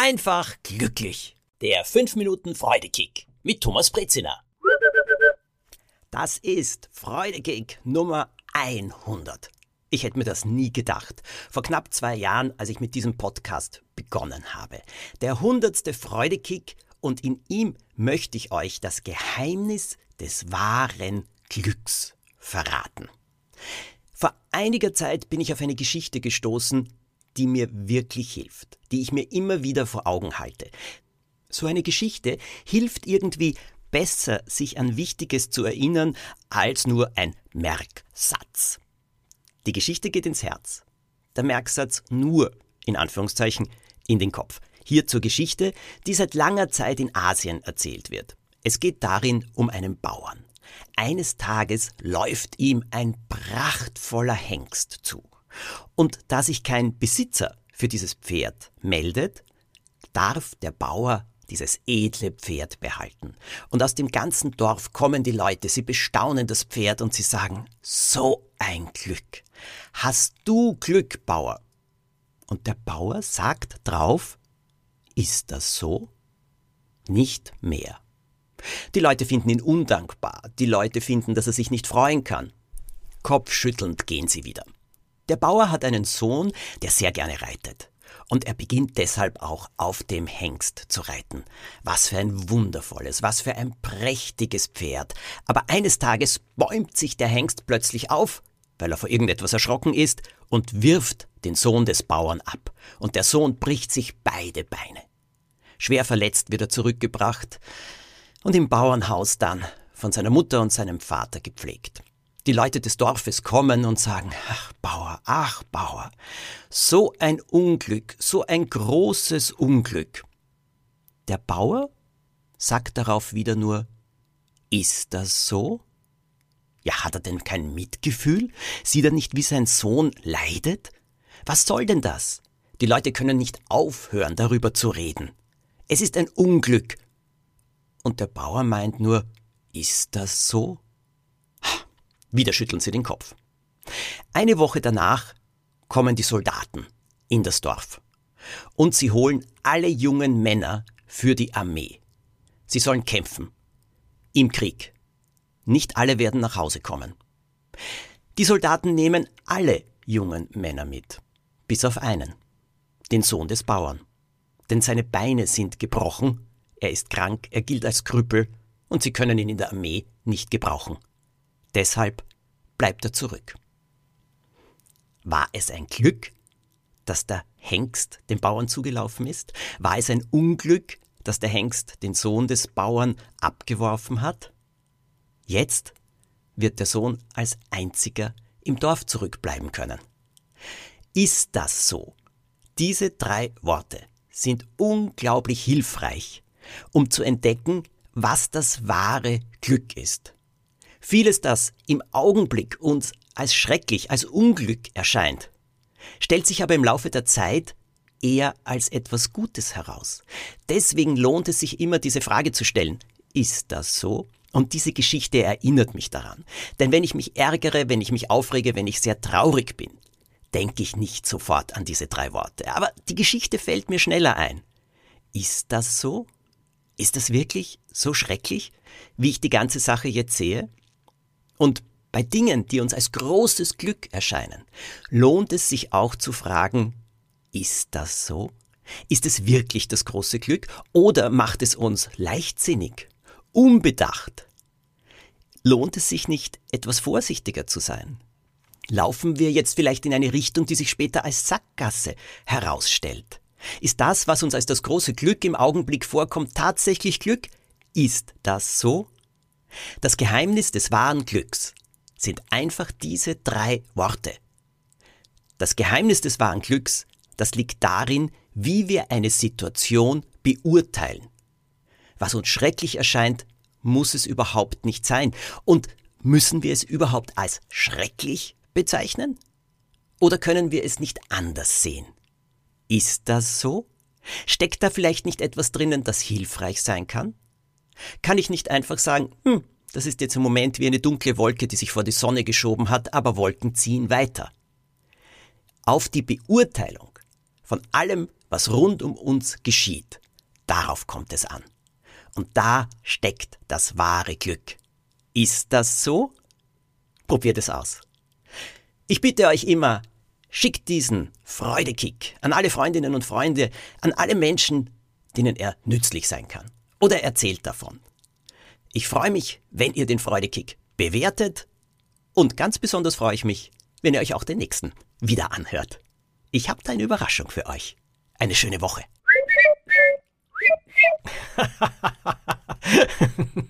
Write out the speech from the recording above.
einfach glücklich. Der 5 Minuten Freudekick mit Thomas Brezina. Das ist Freudekick Nummer 100. Ich hätte mir das nie gedacht. Vor knapp zwei Jahren, als ich mit diesem Podcast begonnen habe. Der hundertste Freudekick und in ihm möchte ich euch das Geheimnis des wahren Glücks verraten. Vor einiger Zeit bin ich auf eine Geschichte gestoßen, die mir wirklich hilft, die ich mir immer wieder vor Augen halte. So eine Geschichte hilft irgendwie besser, sich an Wichtiges zu erinnern, als nur ein Merksatz. Die Geschichte geht ins Herz. Der Merksatz nur, in Anführungszeichen, in den Kopf. Hier zur Geschichte, die seit langer Zeit in Asien erzählt wird. Es geht darin um einen Bauern. Eines Tages läuft ihm ein prachtvoller Hengst zu. Und da sich kein Besitzer für dieses Pferd meldet, darf der Bauer dieses edle Pferd behalten. Und aus dem ganzen Dorf kommen die Leute, sie bestaunen das Pferd und sie sagen, so ein Glück. Hast du Glück, Bauer? Und der Bauer sagt drauf, ist das so? Nicht mehr. Die Leute finden ihn undankbar, die Leute finden, dass er sich nicht freuen kann. Kopfschüttelnd gehen sie wieder. Der Bauer hat einen Sohn, der sehr gerne reitet. Und er beginnt deshalb auch auf dem Hengst zu reiten. Was für ein wundervolles, was für ein prächtiges Pferd. Aber eines Tages bäumt sich der Hengst plötzlich auf, weil er vor irgendetwas erschrocken ist, und wirft den Sohn des Bauern ab. Und der Sohn bricht sich beide Beine. Schwer verletzt wird er zurückgebracht und im Bauernhaus dann von seiner Mutter und seinem Vater gepflegt. Die Leute des Dorfes kommen und sagen, ach Bauer, ach Bauer, so ein Unglück, so ein großes Unglück. Der Bauer sagt darauf wieder nur, ist das so? Ja, hat er denn kein Mitgefühl? Sieht er nicht, wie sein Sohn leidet? Was soll denn das? Die Leute können nicht aufhören, darüber zu reden. Es ist ein Unglück. Und der Bauer meint nur, ist das so? Wieder schütteln sie den Kopf. Eine Woche danach kommen die Soldaten in das Dorf und sie holen alle jungen Männer für die Armee. Sie sollen kämpfen. Im Krieg. Nicht alle werden nach Hause kommen. Die Soldaten nehmen alle jungen Männer mit, bis auf einen, den Sohn des Bauern. Denn seine Beine sind gebrochen, er ist krank, er gilt als Krüppel und sie können ihn in der Armee nicht gebrauchen. Deshalb bleibt er zurück. War es ein Glück, dass der Hengst dem Bauern zugelaufen ist? War es ein Unglück, dass der Hengst den Sohn des Bauern abgeworfen hat? Jetzt wird der Sohn als einziger im Dorf zurückbleiben können. Ist das so? Diese drei Worte sind unglaublich hilfreich, um zu entdecken, was das wahre Glück ist. Vieles, das im Augenblick uns als schrecklich, als Unglück erscheint, stellt sich aber im Laufe der Zeit eher als etwas Gutes heraus. Deswegen lohnt es sich immer, diese Frage zu stellen. Ist das so? Und diese Geschichte erinnert mich daran. Denn wenn ich mich ärgere, wenn ich mich aufrege, wenn ich sehr traurig bin, denke ich nicht sofort an diese drei Worte. Aber die Geschichte fällt mir schneller ein. Ist das so? Ist das wirklich so schrecklich, wie ich die ganze Sache jetzt sehe? Und bei Dingen, die uns als großes Glück erscheinen, lohnt es sich auch zu fragen, ist das so? Ist es wirklich das große Glück oder macht es uns leichtsinnig, unbedacht? Lohnt es sich nicht, etwas vorsichtiger zu sein? Laufen wir jetzt vielleicht in eine Richtung, die sich später als Sackgasse herausstellt? Ist das, was uns als das große Glück im Augenblick vorkommt, tatsächlich Glück? Ist das so? Das Geheimnis des wahren Glücks sind einfach diese drei Worte. Das Geheimnis des wahren Glücks, das liegt darin, wie wir eine Situation beurteilen. Was uns schrecklich erscheint, muss es überhaupt nicht sein. Und müssen wir es überhaupt als schrecklich bezeichnen? Oder können wir es nicht anders sehen? Ist das so? Steckt da vielleicht nicht etwas drinnen, das hilfreich sein kann? Kann ich nicht einfach sagen, hm, das ist jetzt im Moment wie eine dunkle Wolke, die sich vor die Sonne geschoben hat, aber Wolken ziehen weiter. Auf die Beurteilung von allem, was rund um uns geschieht, darauf kommt es an. Und da steckt das wahre Glück. Ist das so? Probiert es aus. Ich bitte euch immer, schickt diesen Freudekick an alle Freundinnen und Freunde, an alle Menschen, denen er nützlich sein kann. Oder erzählt davon. Ich freue mich, wenn ihr den Freudekick bewertet und ganz besonders freue ich mich, wenn ihr euch auch den nächsten wieder anhört. Ich habe da eine Überraschung für euch. Eine schöne Woche.